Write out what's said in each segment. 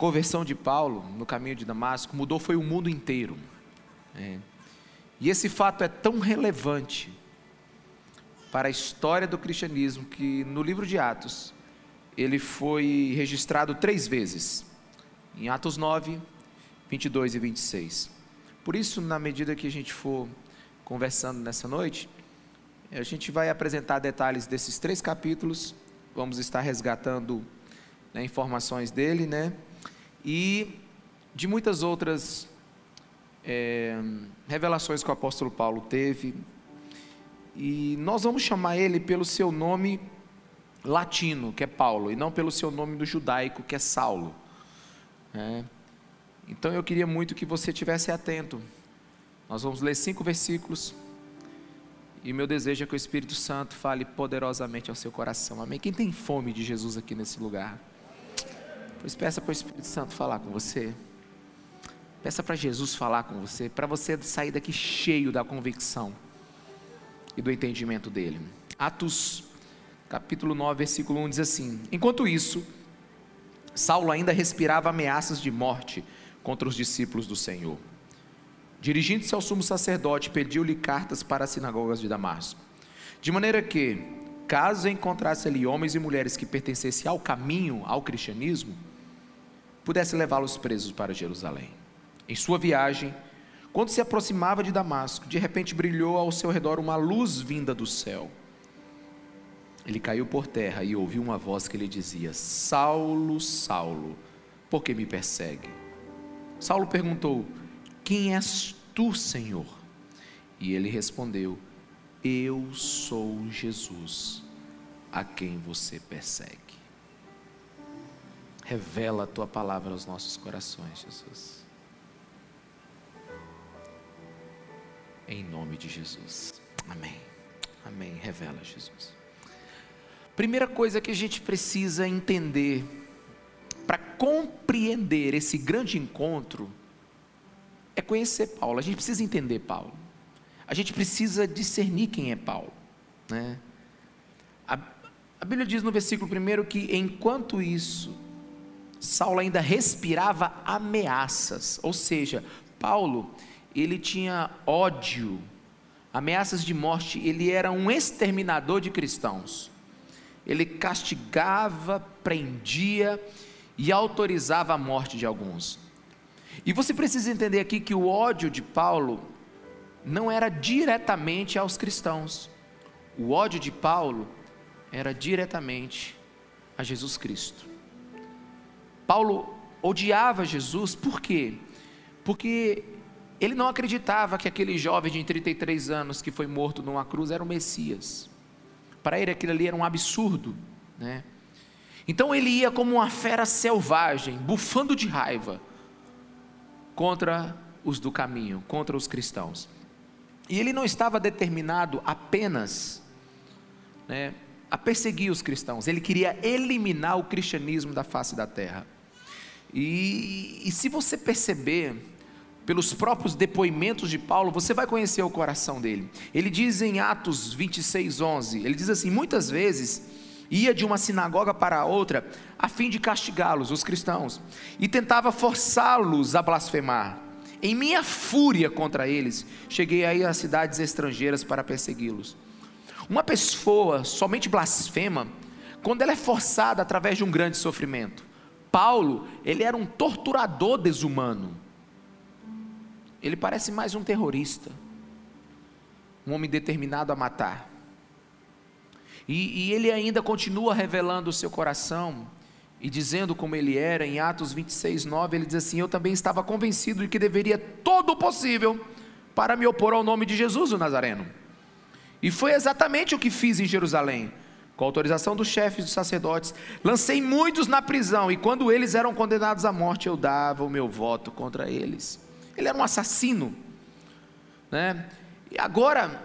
conversão de Paulo no caminho de Damasco mudou foi o mundo inteiro. É. E esse fato é tão relevante para a história do cristianismo que no livro de Atos ele foi registrado três vezes, em Atos 9, 22 e 26. Por isso, na medida que a gente for conversando nessa noite, a gente vai apresentar detalhes desses três capítulos, vamos estar resgatando né, informações dele, né? E de muitas outras é, revelações que o apóstolo Paulo teve. E nós vamos chamar ele pelo seu nome latino, que é Paulo, e não pelo seu nome do judaico, que é Saulo. É. Então eu queria muito que você tivesse atento. Nós vamos ler cinco versículos. E meu desejo é que o Espírito Santo fale poderosamente ao seu coração. Amém? Quem tem fome de Jesus aqui nesse lugar? Pois peça para o Espírito Santo falar com você. Peça para Jesus falar com você, para você sair daqui cheio da convicção e do entendimento dele. Atos, capítulo 9, versículo 1 diz assim: Enquanto isso, Saulo ainda respirava ameaças de morte contra os discípulos do Senhor. Dirigindo-se ao sumo sacerdote, pediu-lhe cartas para as sinagogas de Damasco, de maneira que, caso encontrasse ali homens e mulheres que pertencessem ao caminho, ao cristianismo, pudesse levá-los presos para Jerusalém. Em sua viagem, quando se aproximava de Damasco, de repente brilhou ao seu redor uma luz vinda do céu. Ele caiu por terra e ouviu uma voz que lhe dizia: Saulo, Saulo, por que me persegue? Saulo perguntou: Quem és tu, Senhor? E ele respondeu: Eu sou Jesus, a quem você persegue. Revela a tua palavra aos nossos corações, Jesus. Em nome de Jesus. Amém. Amém. Revela, Jesus. Primeira coisa que a gente precisa entender para compreender esse grande encontro é conhecer Paulo. A gente precisa entender Paulo. A gente precisa discernir quem é Paulo, né? A, a Bíblia diz no versículo 1 que enquanto isso Saulo ainda respirava ameaças, ou seja, Paulo, ele tinha ódio, ameaças de morte, ele era um exterminador de cristãos. Ele castigava, prendia e autorizava a morte de alguns. E você precisa entender aqui que o ódio de Paulo não era diretamente aos cristãos. O ódio de Paulo era diretamente a Jesus Cristo. Paulo odiava Jesus, por quê? Porque ele não acreditava que aquele jovem de 33 anos que foi morto numa cruz era o Messias. Para ele aquilo ali era um absurdo, né? Então ele ia como uma fera selvagem, bufando de raiva contra os do caminho, contra os cristãos. E ele não estava determinado apenas né, a perseguir os cristãos, ele queria eliminar o cristianismo da face da terra. E, e se você perceber, pelos próprios depoimentos de Paulo, você vai conhecer o coração dele. Ele diz em Atos 26, 11: ele diz assim: muitas vezes ia de uma sinagoga para outra a fim de castigá-los, os cristãos, e tentava forçá-los a blasfemar. Em minha fúria contra eles, cheguei aí às cidades estrangeiras para persegui-los. Uma pessoa somente blasfema quando ela é forçada através de um grande sofrimento. Paulo, ele era um torturador desumano. Ele parece mais um terrorista, um homem determinado a matar. E, e, ele ainda continua revelando o seu coração e dizendo como ele era, em Atos 26, 9, ele diz assim: Eu também estava convencido de que deveria todo o possível para me opor ao nome de Jesus, o Nazareno. E foi exatamente o que fiz em Jerusalém com autorização dos chefes dos sacerdotes, lancei muitos na prisão, e quando eles eram condenados à morte, eu dava o meu voto contra eles. Ele era um assassino. Né? E agora,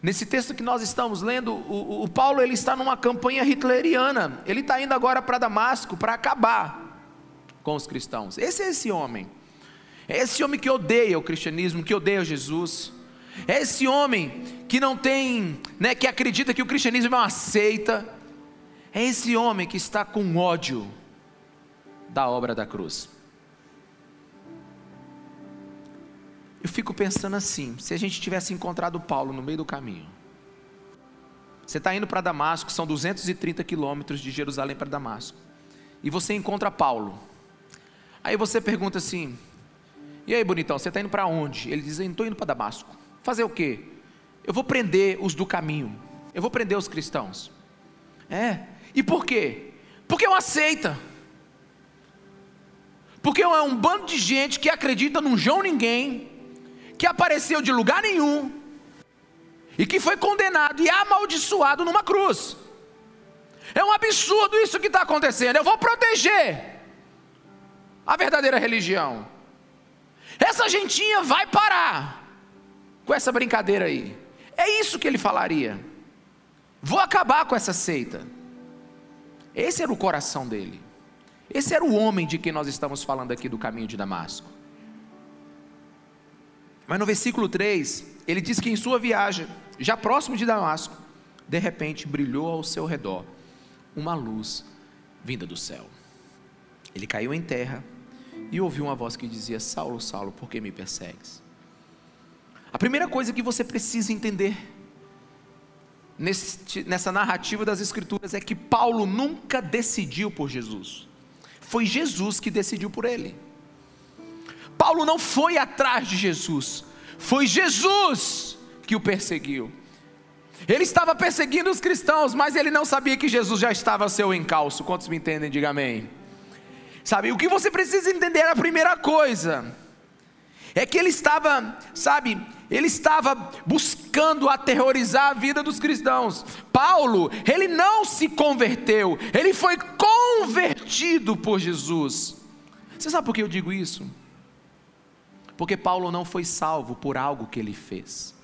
nesse texto que nós estamos lendo, o, o Paulo ele está numa campanha hitleriana. Ele está indo agora para Damasco para acabar com os cristãos. Esse é esse homem. É esse homem que odeia o cristianismo, que odeia Jesus. É esse homem que não tem, né, que acredita que o cristianismo é uma seita. É esse homem que está com ódio da obra da cruz. Eu fico pensando assim: se a gente tivesse encontrado Paulo no meio do caminho, você está indo para Damasco, são 230 quilômetros de Jerusalém para Damasco, e você encontra Paulo. Aí você pergunta assim: e aí, bonitão, você está indo para onde? Ele diz: estou indo para Damasco. Fazer o quê? Eu vou prender os do caminho, eu vou prender os cristãos. É, e por quê? Porque é uma seita. Porque é um bando de gente que acredita num João Ninguém, que apareceu de lugar nenhum e que foi condenado e amaldiçoado numa cruz. É um absurdo isso que está acontecendo. Eu vou proteger a verdadeira religião. Essa gentinha vai parar com essa brincadeira aí. É isso que ele falaria. Vou acabar com essa seita. Esse era o coração dele. Esse era o homem de quem nós estamos falando aqui do caminho de Damasco. Mas no versículo 3, ele diz que em sua viagem, já próximo de Damasco, de repente brilhou ao seu redor uma luz vinda do céu. Ele caiu em terra e ouviu uma voz que dizia: Saulo, Saulo, por que me persegues? A primeira coisa que você precisa entender nessa narrativa das Escrituras é que Paulo nunca decidiu por Jesus, foi Jesus que decidiu por ele. Paulo não foi atrás de Jesus, foi Jesus que o perseguiu. Ele estava perseguindo os cristãos, mas ele não sabia que Jesus já estava ao seu encalço. Quantos me entendem? Diga amém. Sabe, o que você precisa entender, a primeira coisa, é que ele estava, sabe, ele estava buscando aterrorizar a vida dos cristãos. Paulo, ele não se converteu, ele foi convertido por Jesus. Você sabe por que eu digo isso? Porque Paulo não foi salvo por algo que ele fez.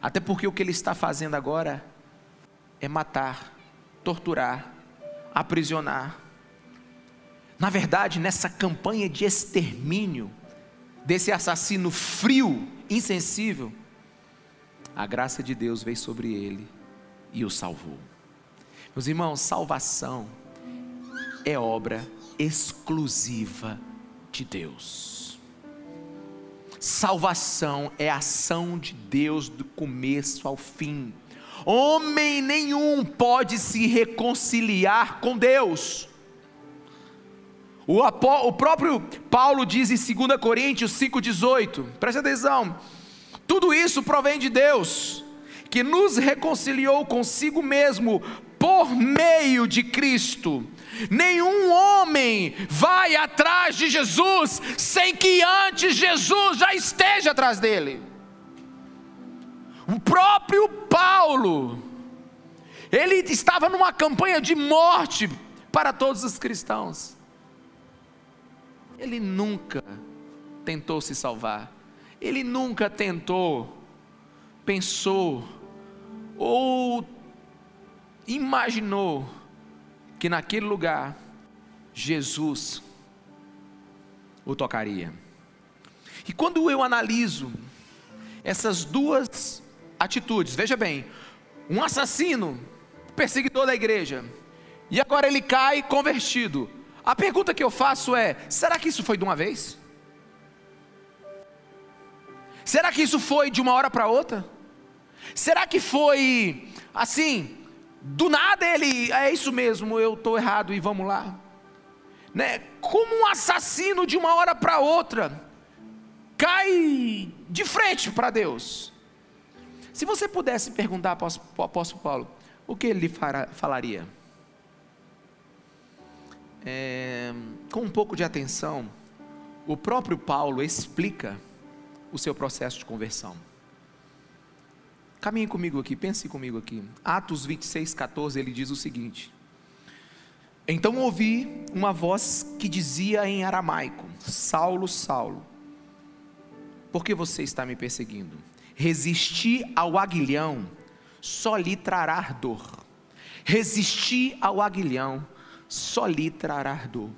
Até porque o que ele está fazendo agora é matar, torturar, aprisionar. Na verdade, nessa campanha de extermínio desse assassino frio, insensível, a graça de Deus veio sobre ele e o salvou. Meus irmãos, salvação é obra exclusiva de Deus. Salvação é ação de Deus do começo ao fim. Homem nenhum pode se reconciliar com Deus. O, o próprio Paulo diz em 2 Coríntios 5,18, preste atenção: tudo isso provém de Deus, que nos reconciliou consigo mesmo por meio de Cristo Nenhum homem vai atrás de Jesus sem que antes Jesus já esteja atrás dele. O próprio Paulo, ele estava numa campanha de morte para todos os cristãos. Ele nunca tentou se salvar. Ele nunca tentou, pensou ou imaginou que naquele lugar Jesus o tocaria. E quando eu analiso essas duas atitudes, veja bem, um assassino, perseguidor da igreja, e agora ele cai convertido. A pergunta que eu faço é: será que isso foi de uma vez? Será que isso foi de uma hora para outra? Será que foi assim, do nada ele, é isso mesmo, eu estou errado e vamos lá. Né? Como um assassino de uma hora para outra cai de frente para Deus. Se você pudesse perguntar para o apóstolo Paulo, o que ele falaria? É, com um pouco de atenção, o próprio Paulo explica o seu processo de conversão. Caminhe comigo aqui, pense comigo aqui. Atos 26, 14, ele diz o seguinte: Então ouvi uma voz que dizia em aramaico: Saulo, Saulo, por que você está me perseguindo? Resistir ao aguilhão só lhe trará dor. Resistir ao aguilhão só lhe trará dor.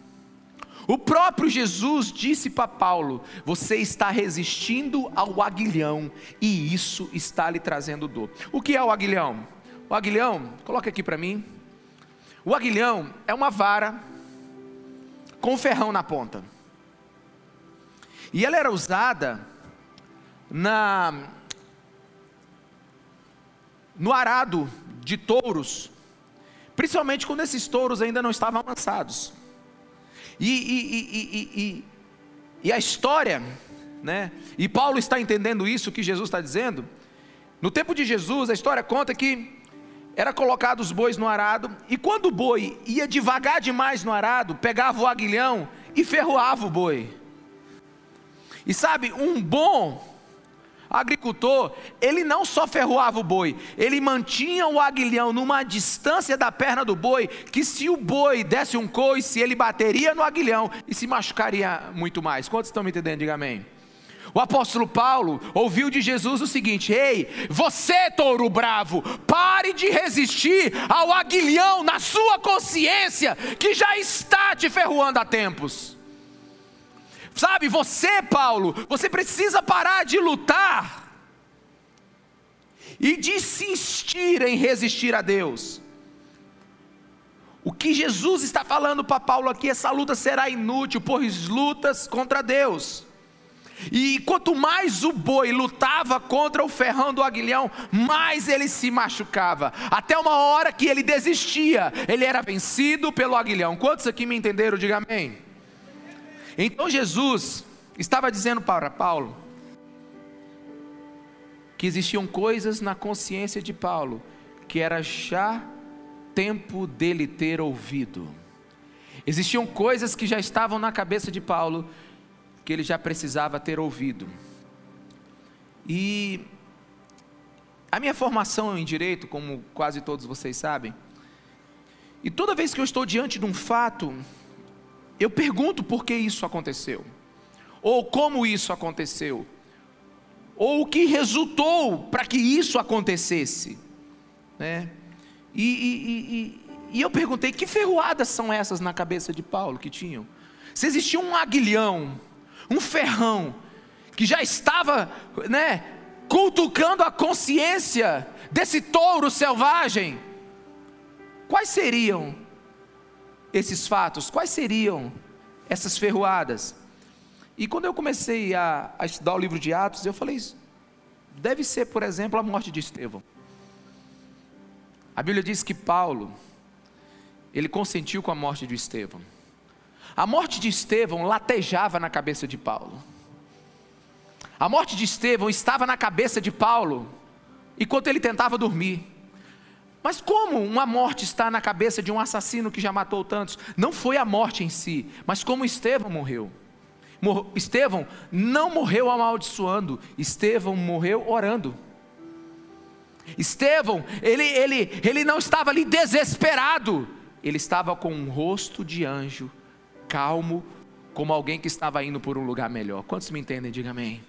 O próprio Jesus disse para Paulo: Você está resistindo ao aguilhão e isso está lhe trazendo dor. O que é o aguilhão? O aguilhão, coloca aqui para mim. O aguilhão é uma vara com ferrão na ponta. E ela era usada na no arado de touros, principalmente quando esses touros ainda não estavam avançados. E, e, e, e, a história, né? E Paulo está entendendo isso que Jesus está dizendo. No tempo de Jesus, a história conta que era colocado os bois no arado, e quando o boi ia devagar demais no arado, pegava o aguilhão e ferroava o boi. E sabe, um bom agricultor, ele não só ferroava o boi, ele mantinha o aguilhão numa distância da perna do boi, que se o boi desse um coice, ele bateria no aguilhão e se machucaria muito mais. Quantos estão me entendendo? Diga amém. O apóstolo Paulo ouviu de Jesus o seguinte: Ei, você, touro bravo, pare de resistir ao aguilhão na sua consciência, que já está te ferroando há tempos. Sabe, você, Paulo, você precisa parar de lutar e de insistir em resistir a Deus. O que Jesus está falando para Paulo aqui, essa luta será inútil, pois lutas contra Deus. E quanto mais o boi lutava contra o ferrão do aguilhão, mais ele se machucava. Até uma hora que ele desistia, ele era vencido pelo aguilhão. Quantos aqui me entenderam? Diga amém. Então Jesus estava dizendo para Paulo que existiam coisas na consciência de Paulo que era já tempo dele ter ouvido. Existiam coisas que já estavam na cabeça de Paulo que ele já precisava ter ouvido. E a minha formação em direito, como quase todos vocês sabem, e toda vez que eu estou diante de um fato, eu pergunto por que isso aconteceu, ou como isso aconteceu, ou o que resultou para que isso acontecesse, né? E, e, e, e, eu perguntei: que ferroadas são essas na cabeça de Paulo que tinham? Se existia um aguilhão, um ferrão, que já estava, né, cultucando a consciência desse touro selvagem, quais seriam esses fatos, quais seriam essas ferroadas? E quando eu comecei a, a estudar o livro de Atos, eu falei: deve ser, por exemplo, a morte de Estevão. A Bíblia diz que Paulo, ele consentiu com a morte de Estevão. A morte de Estevão latejava na cabeça de Paulo. A morte de Estevão estava na cabeça de Paulo enquanto ele tentava dormir. Mas como uma morte está na cabeça de um assassino que já matou tantos? Não foi a morte em si, mas como Estevão morreu. Estevão não morreu amaldiçoando, Estevão morreu orando. Estevão, ele, ele, ele não estava ali desesperado, ele estava com um rosto de anjo, calmo, como alguém que estava indo por um lugar melhor. Quantos me entendem? Diga amém.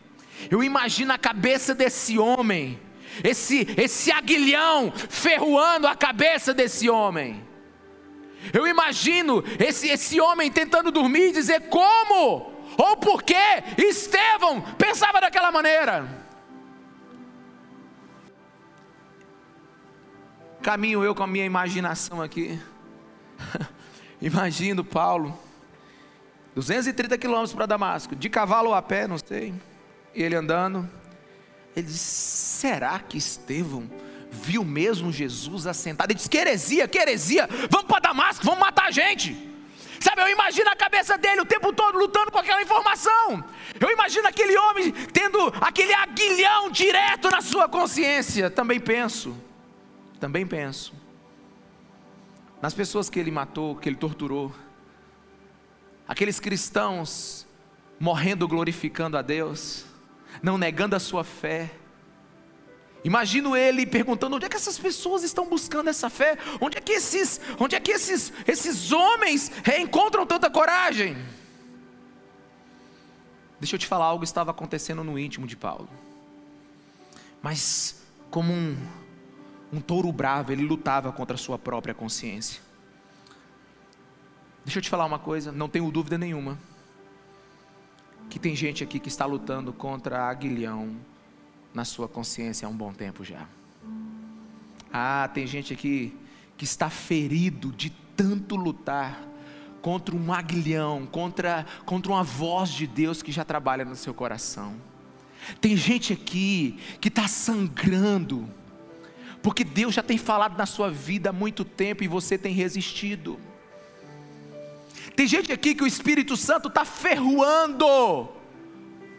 Eu imagino a cabeça desse homem esse, esse aguilhão ferroando a cabeça desse homem. Eu imagino esse, esse homem tentando dormir e dizer como ou por que Estevão pensava daquela maneira. Caminho eu com a minha imaginação aqui. Imagino Paulo, 230 quilômetros para Damasco, de cavalo a pé, não sei, ele andando. Ele disse: será que Estevão viu mesmo Jesus assentado? Ele disse: que heresia, que heresia, vamos para Damasco, vamos matar a gente. Sabe, eu imagino a cabeça dele o tempo todo lutando com aquela informação. Eu imagino aquele homem tendo aquele aguilhão direto na sua consciência. Também penso, também penso nas pessoas que ele matou, que ele torturou, aqueles cristãos morrendo glorificando a Deus não negando a sua fé. Imagino ele perguntando onde é que essas pessoas estão buscando essa fé? Onde é que esses, onde é que esses, esses homens encontram tanta coragem? Deixa eu te falar, algo estava acontecendo no íntimo de Paulo. Mas como um, um touro bravo, ele lutava contra a sua própria consciência. Deixa eu te falar uma coisa, não tenho dúvida nenhuma que tem gente aqui que está lutando contra aguilhão na sua consciência há um bom tempo já. Ah, tem gente aqui que está ferido de tanto lutar contra um aguilhão, contra, contra uma voz de Deus que já trabalha no seu coração. Tem gente aqui que está sangrando, porque Deus já tem falado na sua vida há muito tempo e você tem resistido. Tem gente aqui que o Espírito Santo está ferroando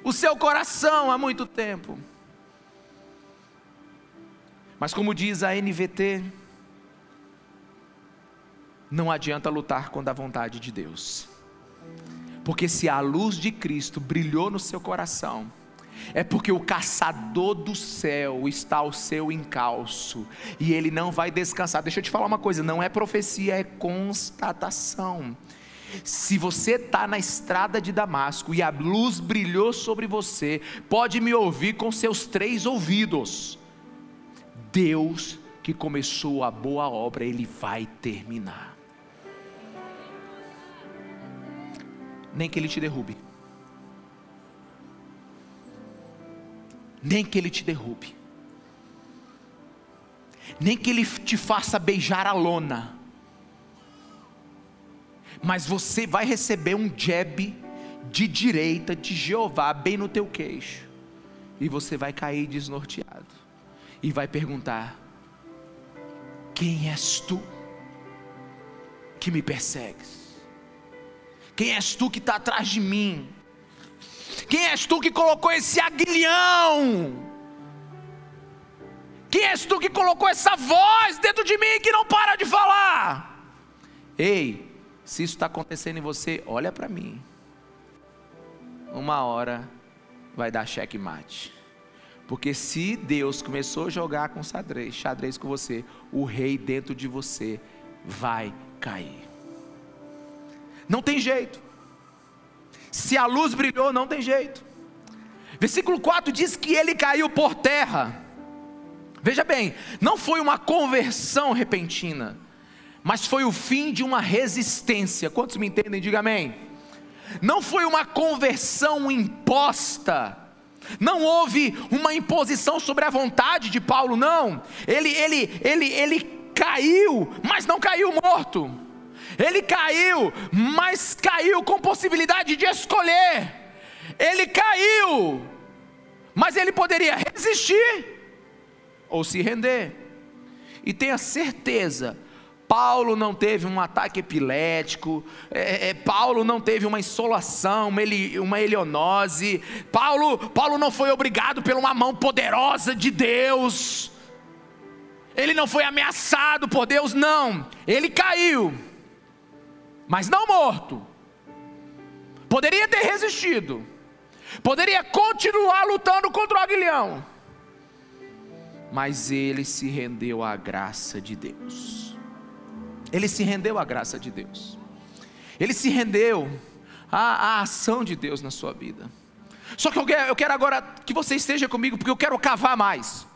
o seu coração há muito tempo. Mas como diz a NVT, não adianta lutar contra a vontade de Deus. Porque se a luz de Cristo brilhou no seu coração, é porque o caçador do céu está ao seu encalço e ele não vai descansar. Deixa eu te falar uma coisa: não é profecia, é constatação. Se você está na estrada de Damasco e a luz brilhou sobre você, pode me ouvir com seus três ouvidos. Deus que começou a boa obra, Ele vai terminar. Nem que Ele te derrube. Nem que Ele te derrube. Nem que Ele te faça beijar a lona. Mas você vai receber um jab de direita de Jeová bem no teu queixo. E você vai cair desnorteado e vai perguntar: Quem és tu que me persegues? Quem és tu que está atrás de mim? Quem és tu que colocou esse aguilhão? Quem és tu que colocou essa voz dentro de mim que não para de falar? Ei, se isso está acontecendo em você, olha para mim. Uma hora vai dar checkmate. Porque se Deus começou a jogar com xadrez, xadrez com você, o rei dentro de você vai cair. Não tem jeito. Se a luz brilhou, não tem jeito. Versículo 4 diz que ele caiu por terra. Veja bem, não foi uma conversão repentina, mas foi o fim de uma resistência. Quantos me entendem? Diga amém. Não foi uma conversão imposta, não houve uma imposição sobre a vontade de Paulo, não. Ele, ele, ele, ele caiu, mas não caiu morto. Ele caiu, mas caiu com possibilidade de escolher. Ele caiu, mas ele poderia resistir ou se render. E tenha certeza Paulo não teve um ataque epilético, é, é, Paulo não teve uma insolação, uma, uma elionose, Paulo, Paulo não foi obrigado por uma mão poderosa de Deus, ele não foi ameaçado por Deus, não, ele caiu, mas não morto, poderia ter resistido, poderia continuar lutando contra o aguilhão, mas ele se rendeu à graça de Deus. Ele se rendeu à graça de Deus. Ele se rendeu à, à ação de Deus na sua vida. Só que eu quero, eu quero agora que você esteja comigo, porque eu quero cavar mais.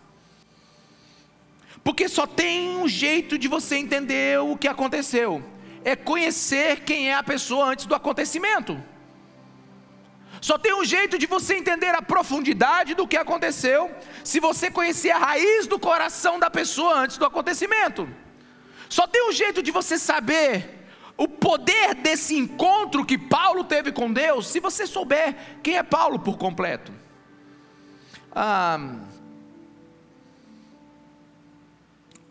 Porque só tem um jeito de você entender o que aconteceu: é conhecer quem é a pessoa antes do acontecimento. Só tem um jeito de você entender a profundidade do que aconteceu, se você conhecer a raiz do coração da pessoa antes do acontecimento. Só tem um jeito de você saber o poder desse encontro que Paulo teve com Deus, se você souber quem é Paulo por completo. Ah,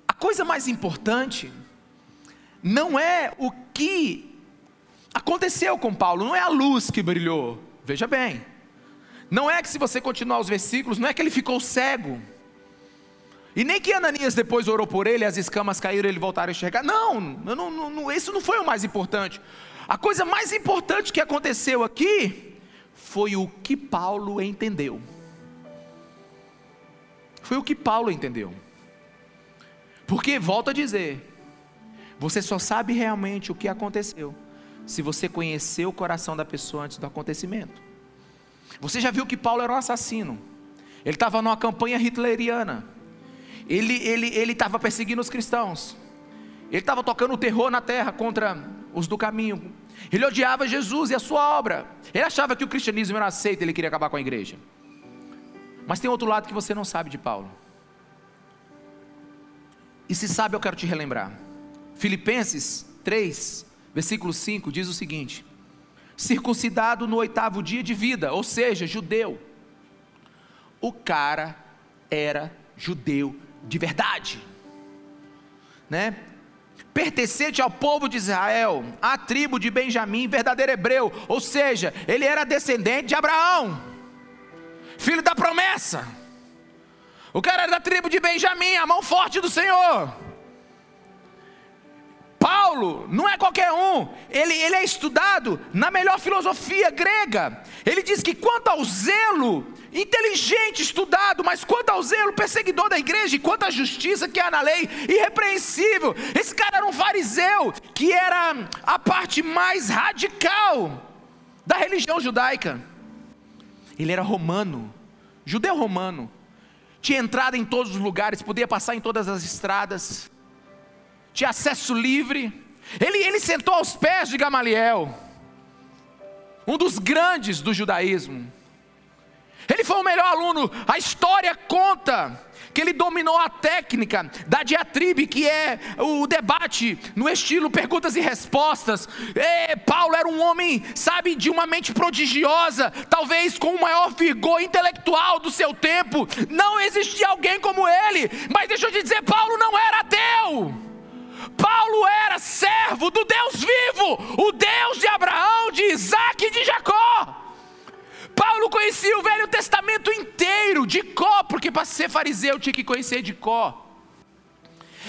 a coisa mais importante não é o que aconteceu com Paulo, não é a luz que brilhou. Veja bem, não é que se você continuar os versículos, não é que ele ficou cego. E nem que Ananias depois orou por ele, as escamas caíram ele voltaram a enxergar. Não, não, não, isso não foi o mais importante. A coisa mais importante que aconteceu aqui foi o que Paulo entendeu. Foi o que Paulo entendeu. Porque, volto a dizer, você só sabe realmente o que aconteceu se você conhecer o coração da pessoa antes do acontecimento. Você já viu que Paulo era um assassino. Ele estava numa campanha hitleriana ele ele ele estava perseguindo os cristãos. Ele estava tocando terror na terra contra os do caminho. Ele odiava Jesus e a sua obra. Ele achava que o cristianismo era aceito, ele queria acabar com a igreja. Mas tem outro lado que você não sabe de Paulo. E se sabe, eu quero te relembrar. Filipenses 3, versículo 5 diz o seguinte: circuncidado no oitavo dia de vida, ou seja, judeu. O cara era judeu de verdade, né? Pertencente ao povo de Israel, à tribo de Benjamim, verdadeiro hebreu, ou seja, ele era descendente de Abraão, filho da promessa. O cara era da tribo de Benjamim, a mão forte do Senhor. Paulo não é qualquer um, ele, ele é estudado na melhor filosofia grega. Ele diz que quanto ao zelo, inteligente, estudado, mas quanto ao zelo, perseguidor da igreja, e quanto à justiça que há na lei, irrepreensível. Esse cara era um fariseu, que era a parte mais radical da religião judaica. Ele era romano, judeu romano, tinha entrada em todos os lugares, podia passar em todas as estradas tinha acesso livre. Ele, ele sentou aos pés de Gamaliel, um dos grandes do judaísmo. Ele foi o melhor aluno. A história conta que ele dominou a técnica da diatribe, que é o debate no estilo perguntas e respostas. E Paulo era um homem, sabe, de uma mente prodigiosa, talvez com o maior vigor intelectual do seu tempo. Não existia alguém como ele, mas deixa eu te dizer, Paulo não era ateu. Paulo era servo do Deus vivo, o Deus de Abraão, de Isaac e de Jacó. Paulo conhecia o Velho Testamento inteiro, de có, porque para ser fariseu tinha que conhecer de có.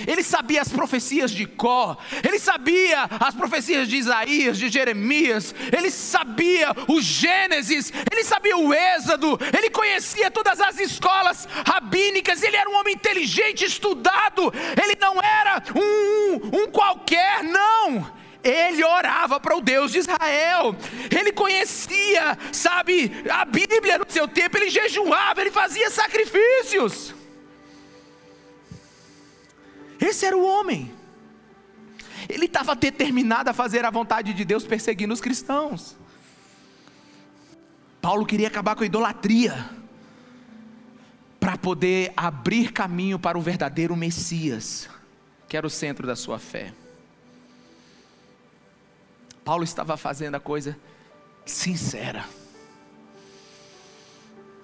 Ele sabia as profecias de Có, ele sabia as profecias de Isaías, de Jeremias, ele sabia o Gênesis, ele sabia o Êxodo, ele conhecia todas as escolas rabínicas, ele era um homem inteligente, estudado, ele não era um, um qualquer, não ele orava para o Deus de Israel, ele conhecia, sabe, a Bíblia no seu tempo, ele jejuava, ele fazia sacrifícios. Esse era o homem. Ele estava determinado a fazer a vontade de Deus perseguindo os cristãos. Paulo queria acabar com a idolatria para poder abrir caminho para o verdadeiro Messias, que era o centro da sua fé. Paulo estava fazendo a coisa sincera.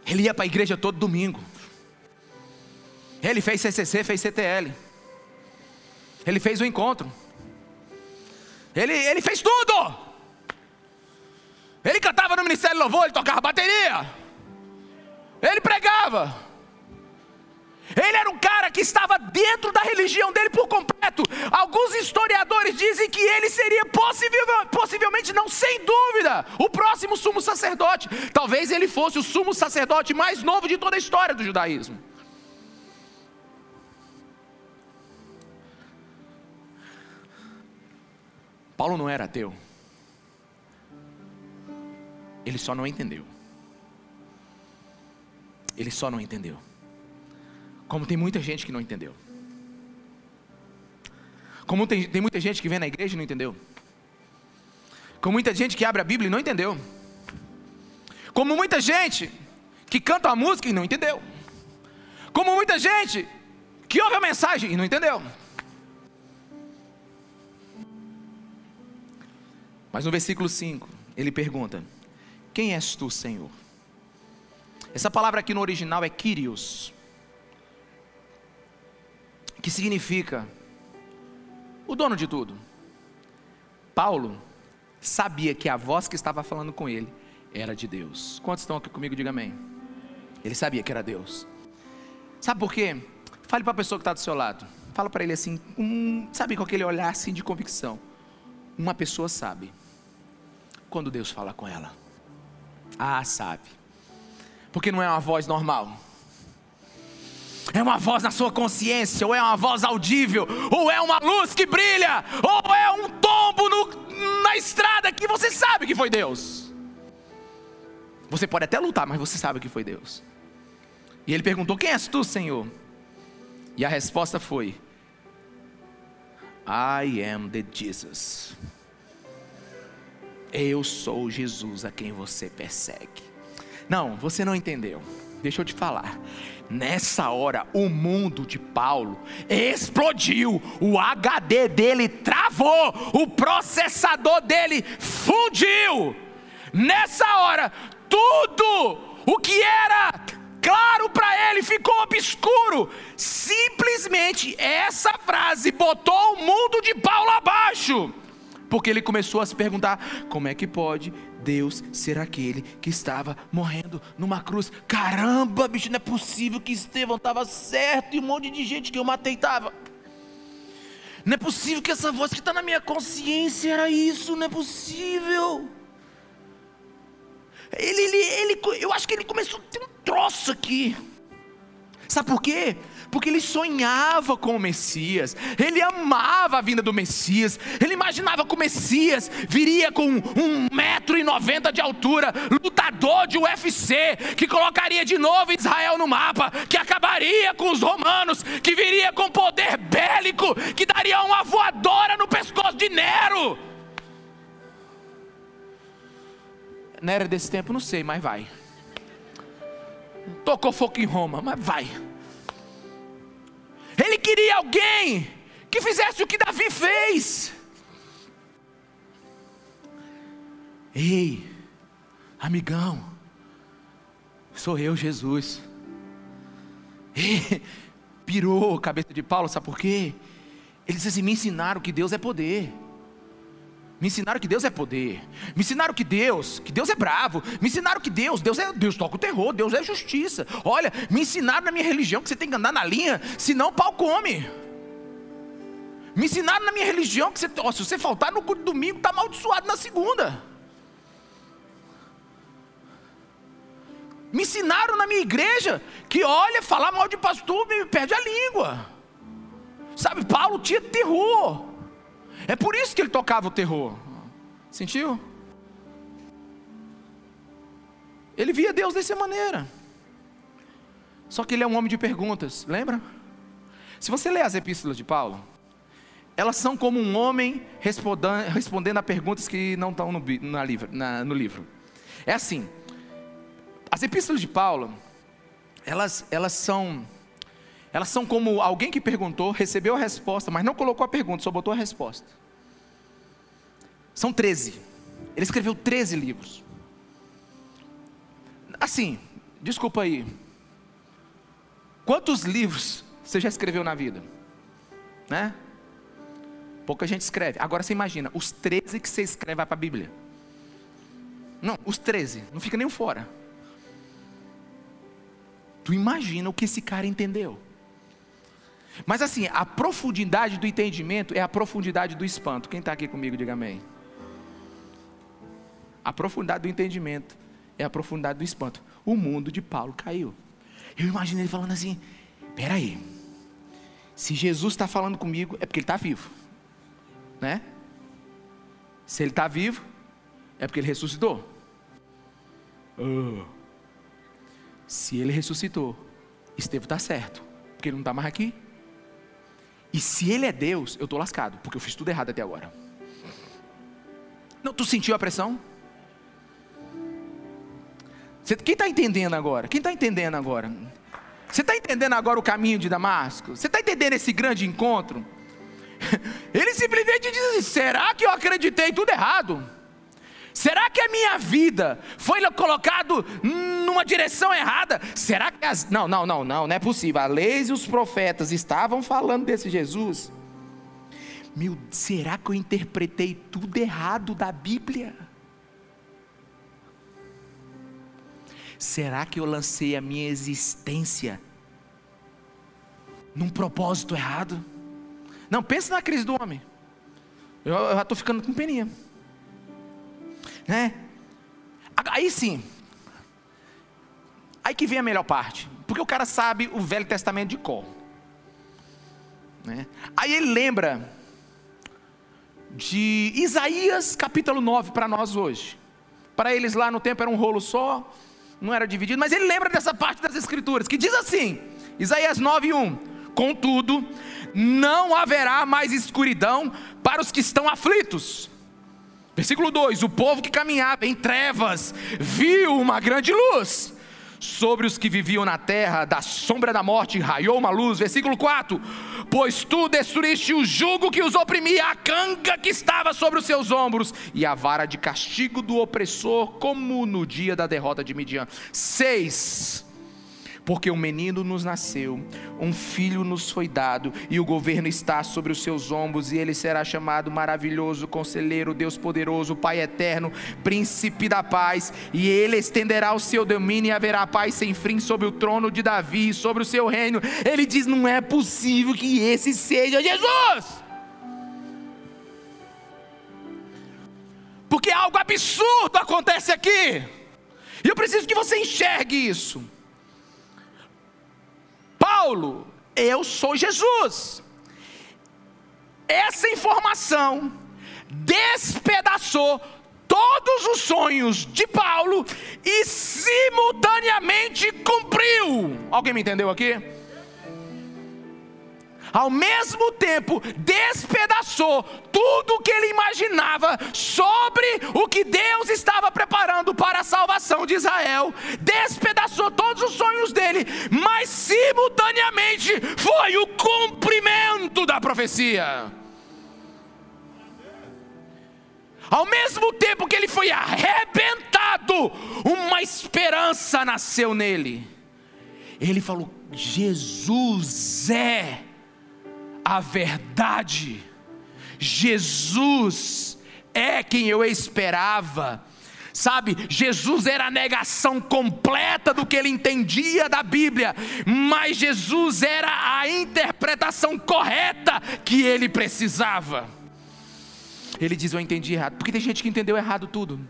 Ele ia para a igreja todo domingo. Ele fez CCC, fez CTL. Ele fez o encontro. Ele, ele fez tudo. Ele cantava no Ministério Louvor, ele tocava bateria. Ele pregava. Ele era um cara que estava dentro da religião dele por completo. Alguns historiadores dizem que ele seria possivel, possivelmente, não sem dúvida, o próximo sumo sacerdote. Talvez ele fosse o sumo sacerdote mais novo de toda a história do judaísmo. Paulo não era ateu. Ele só não entendeu. Ele só não entendeu. Como tem muita gente que não entendeu. Como tem, tem muita gente que vem na igreja e não entendeu. Como muita gente que abre a Bíblia e não entendeu. Como muita gente que canta a música e não entendeu. Como muita gente que ouve a mensagem e não entendeu. Mas no versículo 5, ele pergunta: Quem és tu, Senhor? Essa palavra aqui no original é Kyrios, que significa o dono de tudo. Paulo sabia que a voz que estava falando com ele era de Deus. Quantos estão aqui comigo? Diga amém. Ele sabia que era Deus. Sabe por quê? Fale para a pessoa que está do seu lado. Fala para ele assim, um, sabe com aquele olhar assim de convicção. Uma pessoa sabe quando Deus fala com ela. Ah, sabe. Porque não é uma voz normal. É uma voz na sua consciência, ou é uma voz audível, ou é uma luz que brilha, ou é um tombo no, na estrada que você sabe que foi Deus. Você pode até lutar, mas você sabe que foi Deus. E ele perguntou: Quem és tu, Senhor? E a resposta foi: I am the Jesus. Eu sou Jesus a quem você persegue. Não, você não entendeu. deixa eu te falar. Nessa hora, o mundo de Paulo explodiu, o HD dele travou, o processador dele fundiu. Nessa hora, tudo o que era claro para ele ficou obscuro. Simplesmente essa frase botou o mundo de Paulo abaixo, porque ele começou a se perguntar: como é que pode Deus ser aquele que estava morrendo numa cruz. Caramba, bicho, não é possível que Estevão estava certo e um monte de gente que eu matei estava. Não é possível que essa voz que está na minha consciência era isso, não é possível. Ele, ele, ele, eu acho que ele começou a ter um troço aqui. Sabe por quê? Porque ele sonhava com o Messias, ele amava a vinda do Messias, ele imaginava que o Messias viria com um metro e noventa de altura, lutador de UFC, que colocaria de novo Israel no mapa, que acabaria com os romanos, que viria com poder bélico, que daria uma voadora no pescoço de Nero. Nero desse tempo, não sei, mas vai. Tocou fogo em Roma, mas vai. Ele queria alguém que fizesse o que Davi fez. Ei, amigão, sou eu, Jesus. Ei, pirou a cabeça de Paulo, sabe por quê? Eles assim, me ensinaram que Deus é poder. Me ensinaram que Deus é poder. Me ensinaram que Deus, que Deus é bravo. Me ensinaram que Deus, Deus é Deus toca o terror, Deus é justiça. Olha, me ensinaram na minha religião que você tem que andar na linha, senão o pau come. Me ensinaram na minha religião que você, ó, se você faltar no culto domingo, está amaldiçoado na segunda. Me ensinaram na minha igreja que, olha, falar mal de pastor me perde a língua. Sabe, Paulo tinha terror. É por isso que ele tocava o terror. Sentiu? Ele via Deus dessa maneira. Só que ele é um homem de perguntas, lembra? Se você ler as epístolas de Paulo, elas são como um homem respondendo a perguntas que não estão no, na livro, na, no livro. É assim, as epístolas de Paulo, elas, elas são elas são como alguém que perguntou, recebeu a resposta, mas não colocou a pergunta, só botou a resposta. São 13. Ele escreveu 13 livros. Assim, desculpa aí. Quantos livros você já escreveu na vida? Né? Pouca gente escreve. Agora você imagina, os 13 que você escreve para a Bíblia. Não, os 13, não fica nem fora. Tu imagina o que esse cara entendeu. Mas assim, a profundidade do entendimento é a profundidade do espanto. Quem está aqui comigo, diga amém. A profundidade do entendimento é a profundidade do espanto. O mundo de Paulo caiu. Eu imagino ele falando assim: peraí, se Jesus está falando comigo, é porque ele está vivo, né? Se ele está vivo, é porque ele ressuscitou. Oh. Se ele ressuscitou, Estevão está certo, porque ele não está mais aqui. E se ele é Deus, eu estou lascado, porque eu fiz tudo errado até agora. Não, tu sentiu a pressão? Quem está entendendo agora? Quem está entendendo agora? Você está entendendo agora o caminho de Damasco? Você está entendendo esse grande encontro? Ele simplesmente diz assim: será que eu acreditei tudo errado? Será que a minha vida foi colocado numa direção errada? Será que as. Não, não, não, não, não é possível. A lei e os profetas estavam falando desse Jesus. Meu, será que eu interpretei tudo errado da Bíblia? Será que eu lancei a minha existência num propósito errado? Não, pensa na crise do homem. Eu, eu já estou ficando com peninha né? Aí sim, aí que vem a melhor parte, porque o cara sabe o Velho Testamento de cor. Né? Aí ele lembra de Isaías capítulo 9 para nós hoje. Para eles lá no tempo era um rolo só, não era dividido, mas ele lembra dessa parte das Escrituras que diz assim: Isaías 9:1. Contudo, não haverá mais escuridão para os que estão aflitos Versículo 2: O povo que caminhava em trevas viu uma grande luz. Sobre os que viviam na terra, da sombra da morte, raiou uma luz. Versículo 4: Pois tu destruíste o jugo que os oprimia, a canga que estava sobre os seus ombros, e a vara de castigo do opressor, como no dia da derrota de Midian. 6 porque um menino nos nasceu, um filho nos foi dado, e o governo está sobre os seus ombros, e ele será chamado maravilhoso, conselheiro, Deus poderoso, Pai eterno, príncipe da paz, e ele estenderá o seu domínio e haverá paz sem fim sobre o trono de Davi, sobre o seu reino. Ele diz: não é possível que esse seja Jesus. Porque algo absurdo acontece aqui. E eu preciso que você enxergue isso. Paulo, eu sou Jesus. Essa informação despedaçou todos os sonhos de Paulo e simultaneamente cumpriu. Alguém me entendeu aqui? Ao mesmo tempo despedaçou tudo o que ele imaginava sobre o que Deus estava preparando para a salvação de Israel, despedaçou todos os sonhos dele, mas simultaneamente foi o cumprimento da profecia. Ao mesmo tempo que ele foi arrebentado, uma esperança nasceu nele. Ele falou: Jesus é a verdade. Jesus é quem eu esperava. Sabe, Jesus era a negação completa do que ele entendia da Bíblia, mas Jesus era a interpretação correta que ele precisava. Ele diz: Eu entendi errado, porque tem gente que entendeu errado tudo.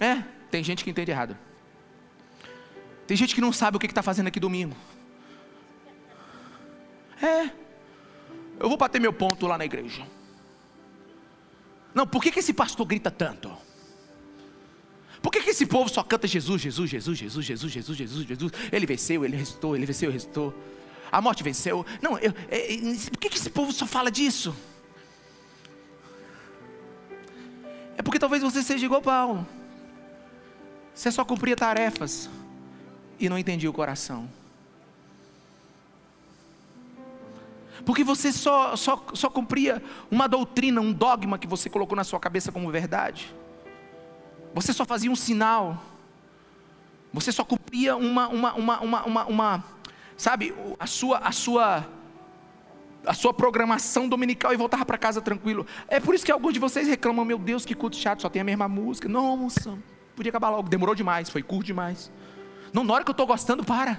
É, tem gente que entende errado. Tem gente que não sabe o que está fazendo aqui domingo. É, eu vou bater meu ponto lá na igreja. Não, por que, que esse pastor grita tanto? Por que, que esse povo só canta Jesus, Jesus, Jesus, Jesus, Jesus, Jesus, Jesus, Jesus? Ele venceu, ele restou, ele venceu, restou. A morte venceu. Não, eu, é, é, por que, que esse povo só fala disso? É porque talvez você seja igual Paulo. Você só cumpria tarefas e não entendia o coração. Porque você só, só, só cumpria uma doutrina, um dogma que você colocou na sua cabeça como verdade. Você só fazia um sinal. Você só cumpria uma, uma, uma, uma, uma, uma sabe, a sua, a sua, a sua programação dominical e voltava para casa tranquilo. É por isso que alguns de vocês reclamam, meu Deus, que culto chato, só tem a mesma música. Não, moça, podia acabar logo, demorou demais, foi curto demais. Não, na hora que eu estou gostando, para.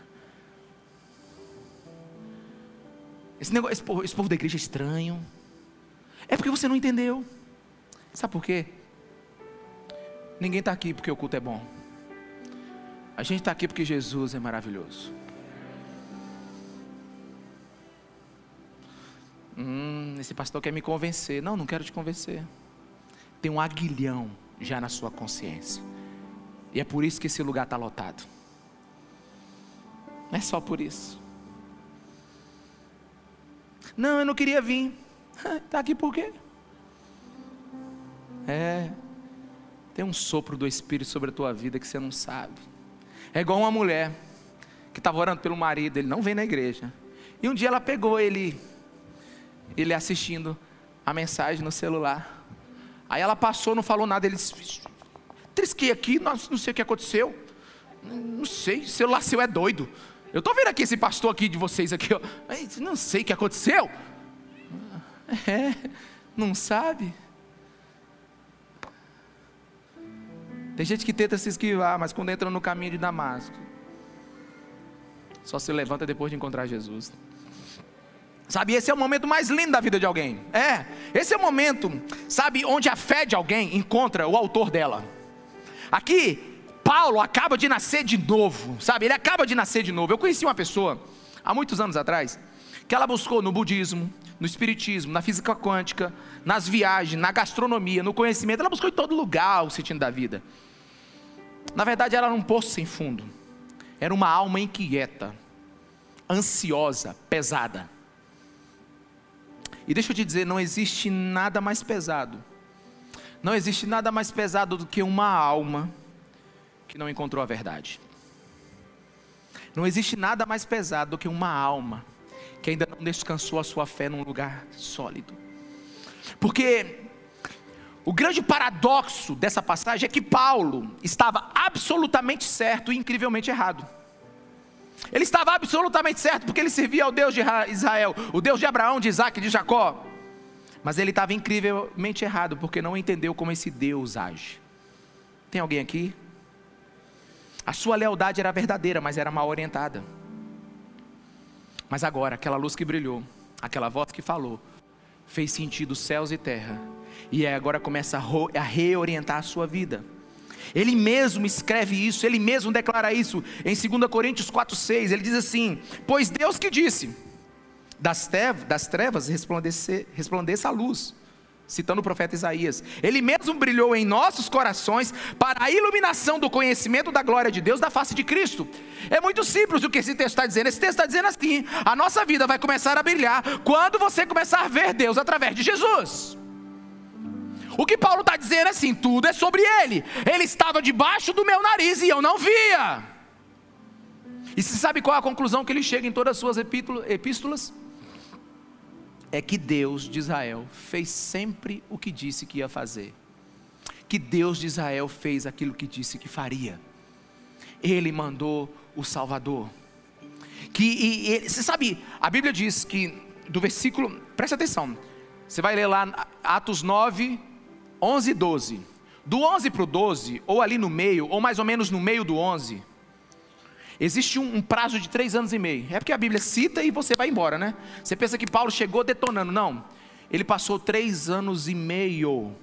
Esse, negócio, esse, povo, esse povo da igreja é estranho. É porque você não entendeu. Sabe por quê? Ninguém está aqui porque o culto é bom. A gente está aqui porque Jesus é maravilhoso. Hum, esse pastor quer me convencer. Não, não quero te convencer. Tem um aguilhão já na sua consciência. E é por isso que esse lugar está lotado. Não é só por isso. Não, eu não queria vir. Está aqui por quê? É, tem um sopro do Espírito sobre a tua vida que você não sabe. É igual uma mulher que estava orando pelo marido, ele não vem na igreja. E um dia ela pegou ele, ele assistindo a mensagem no celular. Aí ela passou, não falou nada, ele disse, trisquei aqui, não sei o que aconteceu. Não sei, celular seu é doido. Eu estou vendo aqui esse pastor aqui de vocês aqui, ó. não sei o que aconteceu. É, não sabe? Tem gente que tenta se esquivar, mas quando entra no caminho de Damasco, só se levanta depois de encontrar Jesus. Sabe, esse é o momento mais lindo da vida de alguém. É, esse é o momento, sabe, onde a fé de alguém encontra o autor dela. Aqui, Paulo acaba de nascer de novo, sabe? Ele acaba de nascer de novo. Eu conheci uma pessoa, há muitos anos atrás, que ela buscou no budismo, no espiritismo, na física quântica, nas viagens, na gastronomia, no conhecimento. Ela buscou em todo lugar o sentido da vida. Na verdade, ela era um poço sem fundo. Era uma alma inquieta, ansiosa, pesada. E deixa eu te dizer, não existe nada mais pesado. Não existe nada mais pesado do que uma alma que não encontrou a verdade. Não existe nada mais pesado do que uma alma que ainda não descansou a sua fé num lugar sólido. Porque o grande paradoxo dessa passagem é que Paulo estava absolutamente certo e incrivelmente errado. Ele estava absolutamente certo porque ele servia ao Deus de Israel, o Deus de Abraão, de Isaac de Jacó. Mas ele estava incrivelmente errado porque não entendeu como esse Deus age. Tem alguém aqui? A sua lealdade era verdadeira, mas era mal orientada. Mas agora, aquela luz que brilhou, aquela voz que falou, fez sentido céus e terra. E agora começa a reorientar a sua vida. Ele mesmo escreve isso, ele mesmo declara isso em 2 Coríntios 4,6. Ele diz assim: Pois Deus que disse, das trevas resplandeça a luz citando o profeta Isaías. Ele mesmo brilhou em nossos corações para a iluminação do conhecimento da glória de Deus da face de Cristo. É muito simples o que esse texto está dizendo. Esse texto está dizendo assim: a nossa vida vai começar a brilhar quando você começar a ver Deus através de Jesus. O que Paulo está dizendo é assim: tudo é sobre ele. Ele estava debaixo do meu nariz e eu não via. E você sabe qual é a conclusão que ele chega em todas as suas epístolas? É que Deus de Israel fez sempre o que disse que ia fazer. Que Deus de Israel fez aquilo que disse que faria. Ele mandou o Salvador. Que e, e, você sabe, a Bíblia diz que do versículo, preste atenção. Você vai ler lá Atos 9, 11 e 12. Do 11 para o 12, ou ali no meio, ou mais ou menos no meio do 11, Existe um, um, prazo de três anos e meio. É porque a Bíblia cita e você vai embora, né? Você pensa que Paulo chegou detonando. Não. Ele passou três anos e meio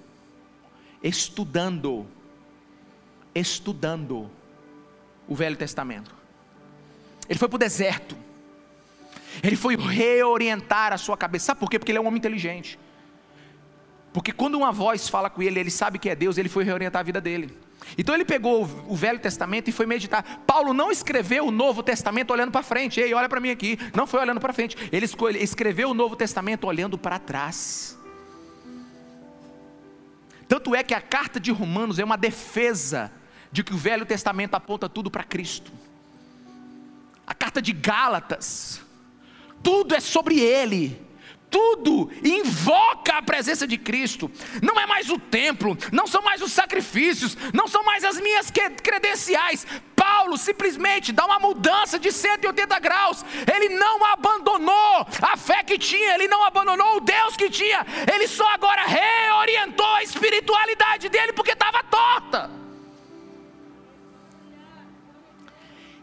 estudando, estudando o Velho Testamento. Ele foi para o deserto. Ele foi reorientar a sua cabeça. Sabe por quê? Porque ele é um homem inteligente. Porque quando uma voz fala com ele, ele sabe que é Deus, ele foi reorientar a vida dele. Então ele pegou o Velho Testamento e foi meditar. Paulo não escreveu o Novo Testamento olhando para frente. Ei, olha para mim aqui. Não foi olhando para frente. Ele escreveu o Novo Testamento olhando para trás. Tanto é que a carta de Romanos é uma defesa de que o Velho Testamento aponta tudo para Cristo. A carta de Gálatas, tudo é sobre Ele tudo invoca a presença de Cristo. Não é mais o templo, não são mais os sacrifícios, não são mais as minhas credenciais. Paulo simplesmente dá uma mudança de 180 graus. Ele não abandonou a fé que tinha, ele não abandonou o Deus que tinha. Ele só agora reorientou a espiritualidade dele porque estava torta.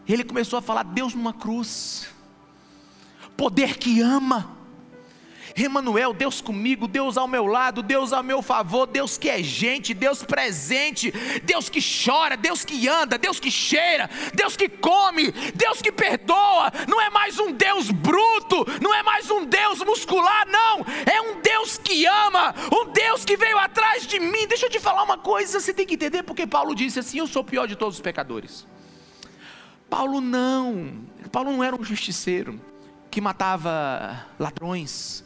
Ele começou a falar Deus numa cruz. Poder que ama Emanuel, Deus comigo, Deus ao meu lado, Deus ao meu favor, Deus que é gente, Deus presente, Deus que chora, Deus que anda, Deus que cheira, Deus que come, Deus que perdoa. Não é mais um Deus bruto, não é mais um Deus muscular, não. É um Deus que ama, um Deus que veio atrás de mim. Deixa eu te falar uma coisa, você tem que entender porque Paulo disse assim: Eu sou o pior de todos os pecadores. Paulo não, Paulo não era um justiceiro que matava ladrões,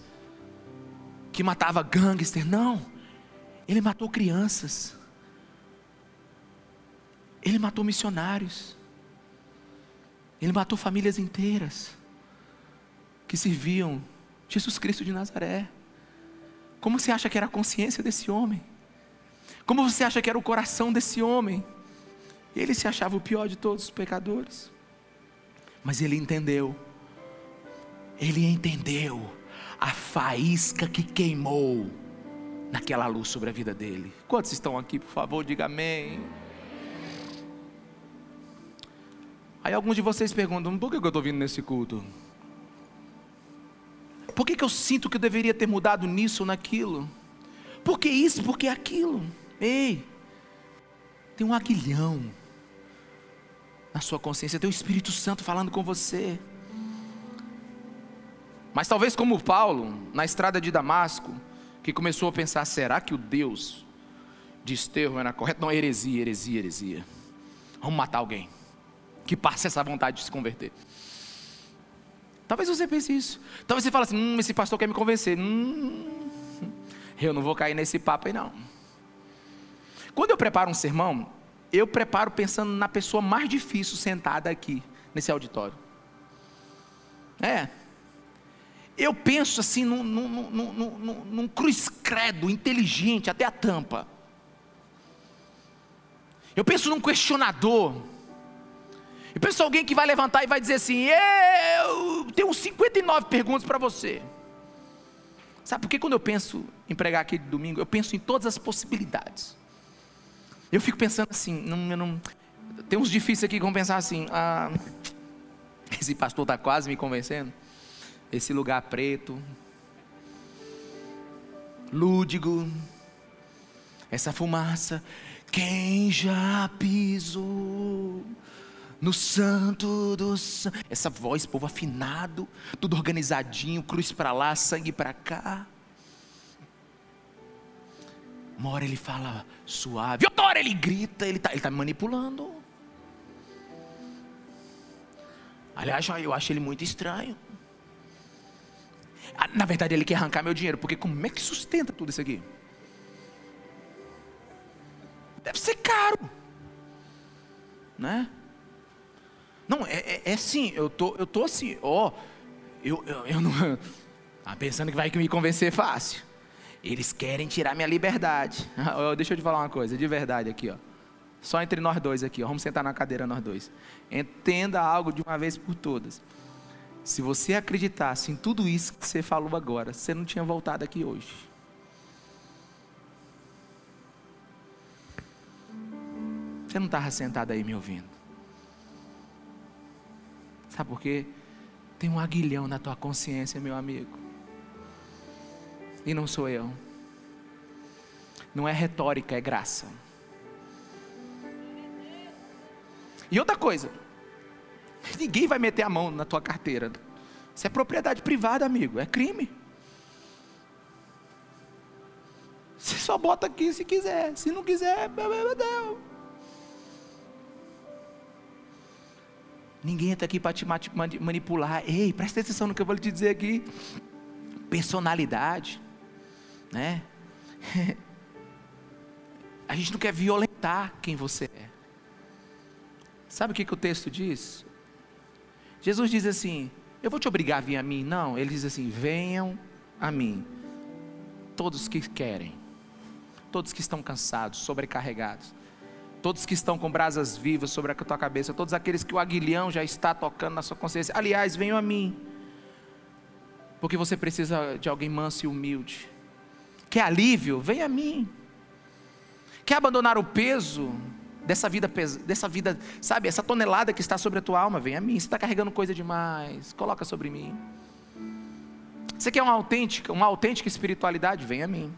que matava gangster, não. Ele matou crianças. Ele matou missionários. Ele matou famílias inteiras que serviam Jesus Cristo de Nazaré. Como você acha que era a consciência desse homem? Como você acha que era o coração desse homem? Ele se achava o pior de todos os pecadores. Mas ele entendeu. Ele entendeu a faísca que queimou naquela luz sobre a vida dele. Quantos estão aqui, por favor, diga amém. Aí alguns de vocês perguntam: por que eu estou vindo nesse culto? Por que, que eu sinto que eu deveria ter mudado nisso ou naquilo? Por que isso? Por que aquilo? Ei, tem um aguilhão na sua consciência, tem o Espírito Santo falando com você. Mas talvez como Paulo, na estrada de Damasco, que começou a pensar: será que o Deus de Estevão era correto? Não, heresia, heresia, heresia. Vamos matar alguém que passe essa vontade de se converter. Talvez você pense isso. Talvez você fale assim: hum, esse pastor quer me convencer. Hum, eu não vou cair nesse papo aí não. Quando eu preparo um sermão, eu preparo pensando na pessoa mais difícil sentada aqui, nesse auditório. É. Eu penso assim num, num, num, num, cruz credo inteligente até a tampa. Eu penso num questionador. Eu penso alguém que vai levantar e vai dizer assim: Eu tenho 59 perguntas para você. Sabe por que quando eu penso em pregar aqui de domingo, eu penso em todas as possibilidades. Eu fico pensando assim, não, não, tem uns difíceis aqui que vão pensar assim, ah, esse pastor está quase me convencendo. Esse lugar preto, lúdigo, essa fumaça. Quem já pisou no santo do santo? Essa voz, povo afinado, tudo organizadinho, cruz para lá, sangue para cá. Uma hora ele fala suave, outra hora ele grita, ele está ele tá me manipulando. Aliás, eu acho ele muito estranho. Ah, na verdade, ele quer arrancar meu dinheiro, porque como é que sustenta tudo isso aqui? Deve ser caro, né? Não, é, é, é assim, eu tô, eu tô assim, ó, eu, eu, eu não, tá pensando que vai me convencer fácil. Eles querem tirar minha liberdade. Deixa eu te falar uma coisa, de verdade aqui, ó. Só entre nós dois aqui, ó. Vamos sentar na cadeira nós dois. Entenda algo de uma vez por todas. Se você acreditasse em tudo isso que você falou agora, você não tinha voltado aqui hoje. Você não estava sentado aí me ouvindo. Sabe por quê? Tem um aguilhão na tua consciência, meu amigo. E não sou eu. Não é retórica, é graça. E outra coisa, ninguém vai meter a mão na tua carteira. Isso é propriedade privada, amigo, é crime. Você só bota aqui se quiser, se não quiser, meu Deus. Ninguém está aqui para te manipular. Ei, presta atenção no que eu vou te dizer aqui. Personalidade, né? A gente não quer violentar quem você é. Sabe o que, que o texto diz? Jesus diz assim: Eu vou te obrigar a vir a mim? Não, ele diz assim: Venham a mim, todos que querem, todos que estão cansados, sobrecarregados, todos que estão com brasas vivas sobre a tua cabeça, todos aqueles que o aguilhão já está tocando na sua consciência. Aliás, venham a mim, porque você precisa de alguém manso e humilde. Quer alívio? Venha a mim. Quer abandonar o peso? Dessa vida, dessa vida, sabe, essa tonelada que está sobre a tua alma, vem a mim. Você está carregando coisa demais, coloca sobre mim. Você quer uma autêntica, uma autêntica espiritualidade? Vem a mim.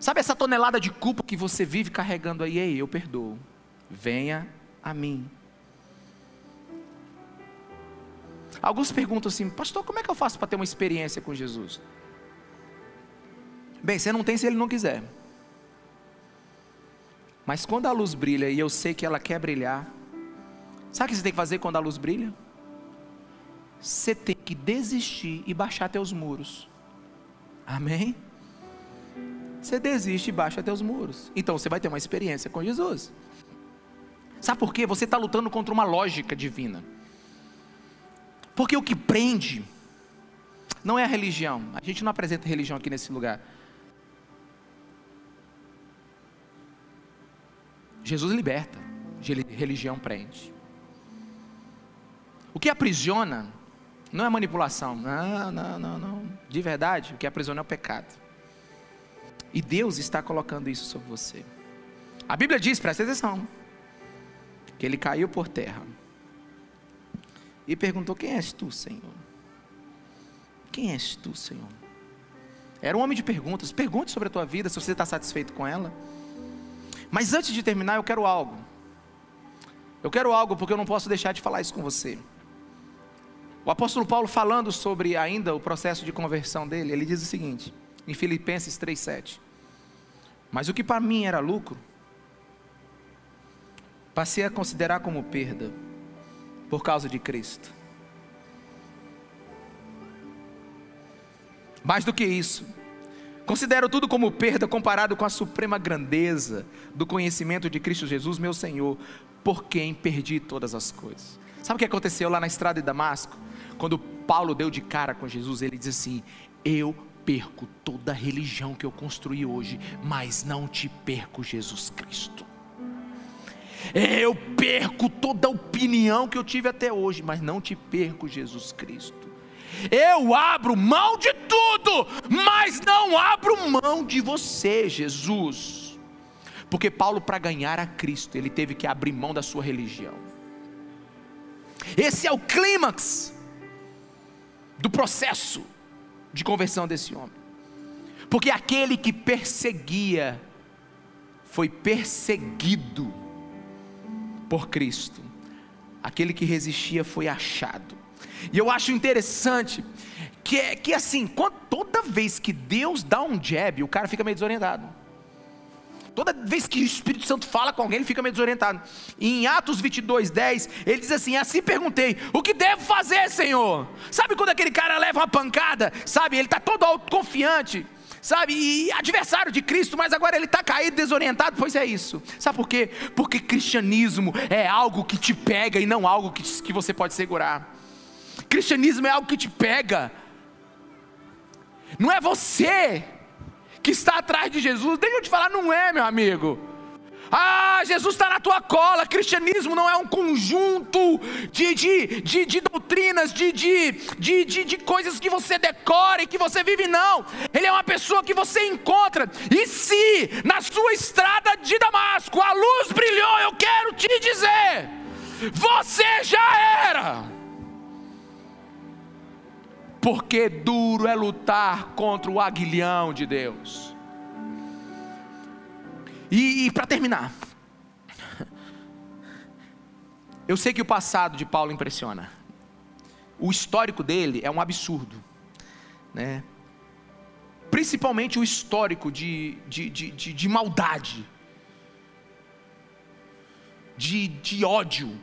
Sabe essa tonelada de culpa que você vive carregando aí? Ei, eu perdoo. Venha a mim. Alguns perguntam assim, pastor, como é que eu faço para ter uma experiência com Jesus? Bem, você não tem se ele não quiser. Mas quando a luz brilha e eu sei que ela quer brilhar, sabe o que você tem que fazer quando a luz brilha? Você tem que desistir e baixar teus muros. Amém? Você desiste e baixa teus muros. Então você vai ter uma experiência com Jesus. Sabe por quê? Você está lutando contra uma lógica divina. Porque o que prende não é a religião. A gente não apresenta religião aqui nesse lugar. Jesus liberta, religião prende. O que aprisiona não é manipulação, não, não, não, não. De verdade, o que aprisiona é o pecado. E Deus está colocando isso sobre você. A Bíblia diz, presta atenção, que ele caiu por terra e perguntou: Quem és tu, Senhor? Quem és tu, Senhor? Era um homem de perguntas. Pergunte sobre a tua vida, se você está satisfeito com ela. Mas antes de terminar, eu quero algo. Eu quero algo porque eu não posso deixar de falar isso com você. O apóstolo Paulo falando sobre ainda o processo de conversão dele, ele diz o seguinte, em Filipenses 3:7. Mas o que para mim era lucro, passei a considerar como perda por causa de Cristo. Mais do que isso, Considero tudo como perda comparado com a suprema grandeza do conhecimento de Cristo Jesus, meu Senhor, por quem perdi todas as coisas. Sabe o que aconteceu lá na estrada de Damasco? Quando Paulo deu de cara com Jesus, ele diz assim: Eu perco toda a religião que eu construí hoje, mas não te perco Jesus Cristo. Eu perco toda a opinião que eu tive até hoje, mas não te perco Jesus Cristo. Eu abro mão de tudo, mão de você, Jesus. Porque Paulo, para ganhar a Cristo, ele teve que abrir mão da sua religião. Esse é o clímax do processo de conversão desse homem. Porque aquele que perseguia foi perseguido por Cristo. Aquele que resistia foi achado. E eu acho interessante que, que assim, toda vez que Deus dá um jab, o cara fica meio desorientado. Toda vez que o Espírito Santo fala com alguém, ele fica meio desorientado. E em Atos 22, 10, ele diz assim: Assim perguntei, o que devo fazer, Senhor? Sabe quando aquele cara leva uma pancada? Sabe, ele está todo autoconfiante sabe, e adversário de Cristo, mas agora ele está caído, desorientado. Pois é isso. Sabe por quê? Porque cristianismo é algo que te pega e não algo que, que você pode segurar. Cristianismo é algo que te pega. Não é você que está atrás de Jesus. Deixa eu te falar, não é, meu amigo. Ah, Jesus está na tua cola. Cristianismo não é um conjunto de, de, de, de doutrinas, de, de, de, de, de coisas que você decora e que você vive, não. Ele é uma pessoa que você encontra. E se na sua estrada de Damasco a luz brilhou, eu quero te dizer: você já era porque duro é lutar contra o aguilhão de Deus. E, e para terminar, eu sei que o passado de Paulo impressiona. O histórico dele é um absurdo, né? Principalmente o histórico de, de, de, de, de maldade, de, de ódio.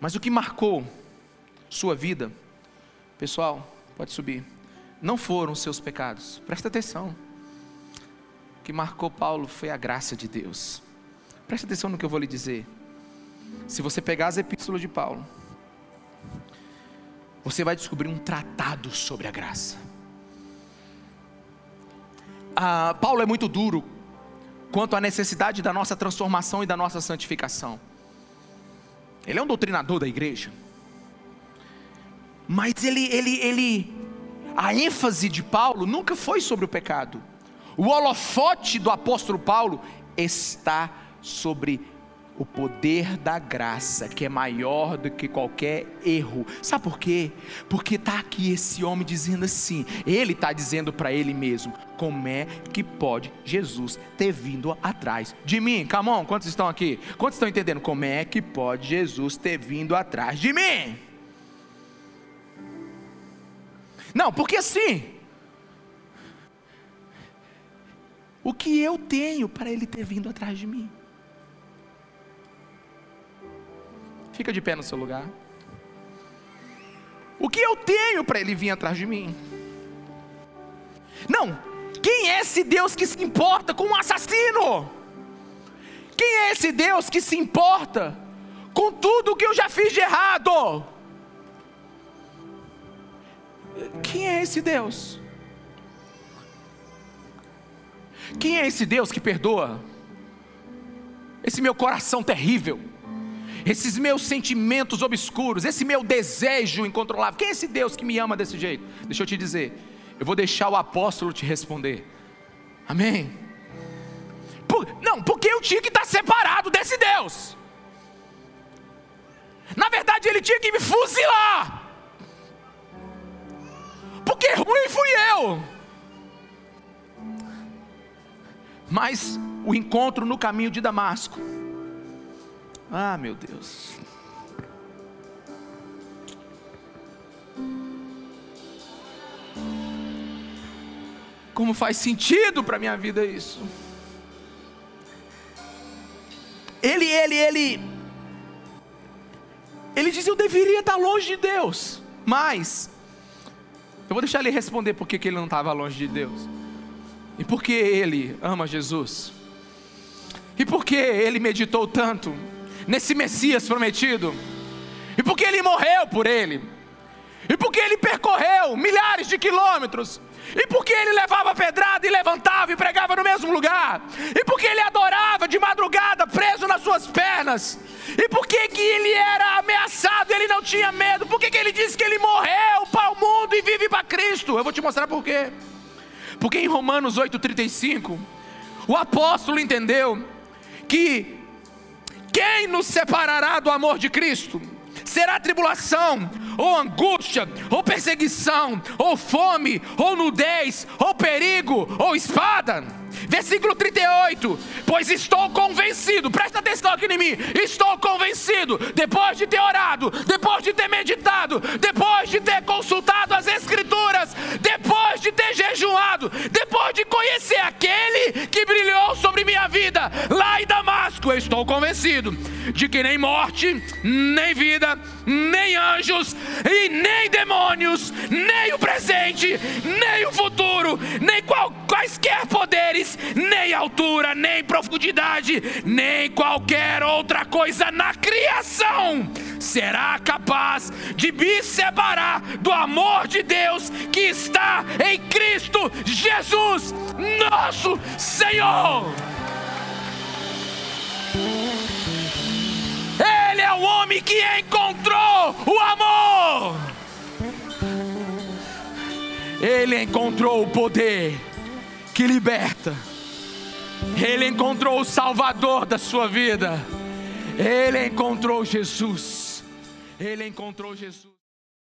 Mas o que marcou sua vida Pessoal, pode subir. Não foram seus pecados. Presta atenção. O que marcou Paulo foi a graça de Deus. Presta atenção no que eu vou lhe dizer. Se você pegar as epístolas de Paulo, você vai descobrir um tratado sobre a graça. Ah, Paulo é muito duro quanto à necessidade da nossa transformação e da nossa santificação. Ele é um doutrinador da igreja. Mas ele, ele, ele, a ênfase de Paulo nunca foi sobre o pecado. O holofote do apóstolo Paulo está sobre o poder da graça, que é maior do que qualquer erro. Sabe por quê? Porque está aqui esse homem dizendo assim, ele está dizendo para ele mesmo: como é que pode Jesus ter vindo atrás de mim? Come on, quantos estão aqui? Quantos estão entendendo? Como é que pode Jesus ter vindo atrás de mim? Não, porque assim, o que eu tenho para ele ter vindo atrás de mim? Fica de pé no seu lugar. O que eu tenho para ele vir atrás de mim? Não, quem é esse Deus que se importa com um assassino? Quem é esse Deus que se importa com tudo que eu já fiz de errado? Quem é esse Deus? Quem é esse Deus que perdoa? Esse meu coração terrível, esses meus sentimentos obscuros, esse meu desejo incontrolável. Quem é esse Deus que me ama desse jeito? Deixa eu te dizer, eu vou deixar o apóstolo te responder. Amém? Por, não, porque eu tinha que estar separado desse Deus. Na verdade, ele tinha que me fuzilar porque ruim fui eu. Mas o encontro no caminho de Damasco. Ah, meu Deus. Como faz sentido para minha vida isso? Ele, ele, ele, ele diz: Eu deveria estar longe de Deus, mas Eu vou deixar ele responder por que ele não estava longe de Deus. E por que ele ama Jesus. E por que ele meditou tanto nesse Messias prometido. E por que ele morreu por ele. E por que ele percorreu milhares de quilômetros e porque ele levava pedrada e levantava e pregava no mesmo lugar? E porque ele adorava pernas? E por que, que ele era ameaçado ele não tinha medo? Por que, que ele disse que ele morreu para o mundo e vive para Cristo? Eu vou te mostrar por quê. Porque em Romanos 8,35, o apóstolo entendeu que quem nos separará do amor de Cristo? será tribulação, ou angústia, ou perseguição, ou fome, ou nudez, ou perigo, ou espada. Versículo 38: Pois estou convencido, presta atenção aqui em mim. Estou convencido, depois de ter orado, depois de ter meditado, depois de ter consultado as Escrituras, depois de ter jejuado, depois de conhecer aquele que brilhou sobre minha vida lá em Damasco, eu estou convencido de que nem morte, nem vida, nem anjos e nem demônios, nem o presente, nem o futuro, nem qual, quaisquer poderes, nem altura, nem profundidade, nem qualquer outra coisa na criação será capaz de me separar do amor de Deus que está em Cristo Jesus, nosso Senhor. Ele é o homem que encontrou o amor. Ele encontrou o poder que liberta. Ele encontrou o Salvador da sua vida. Ele encontrou Jesus. Ele encontrou Jesus.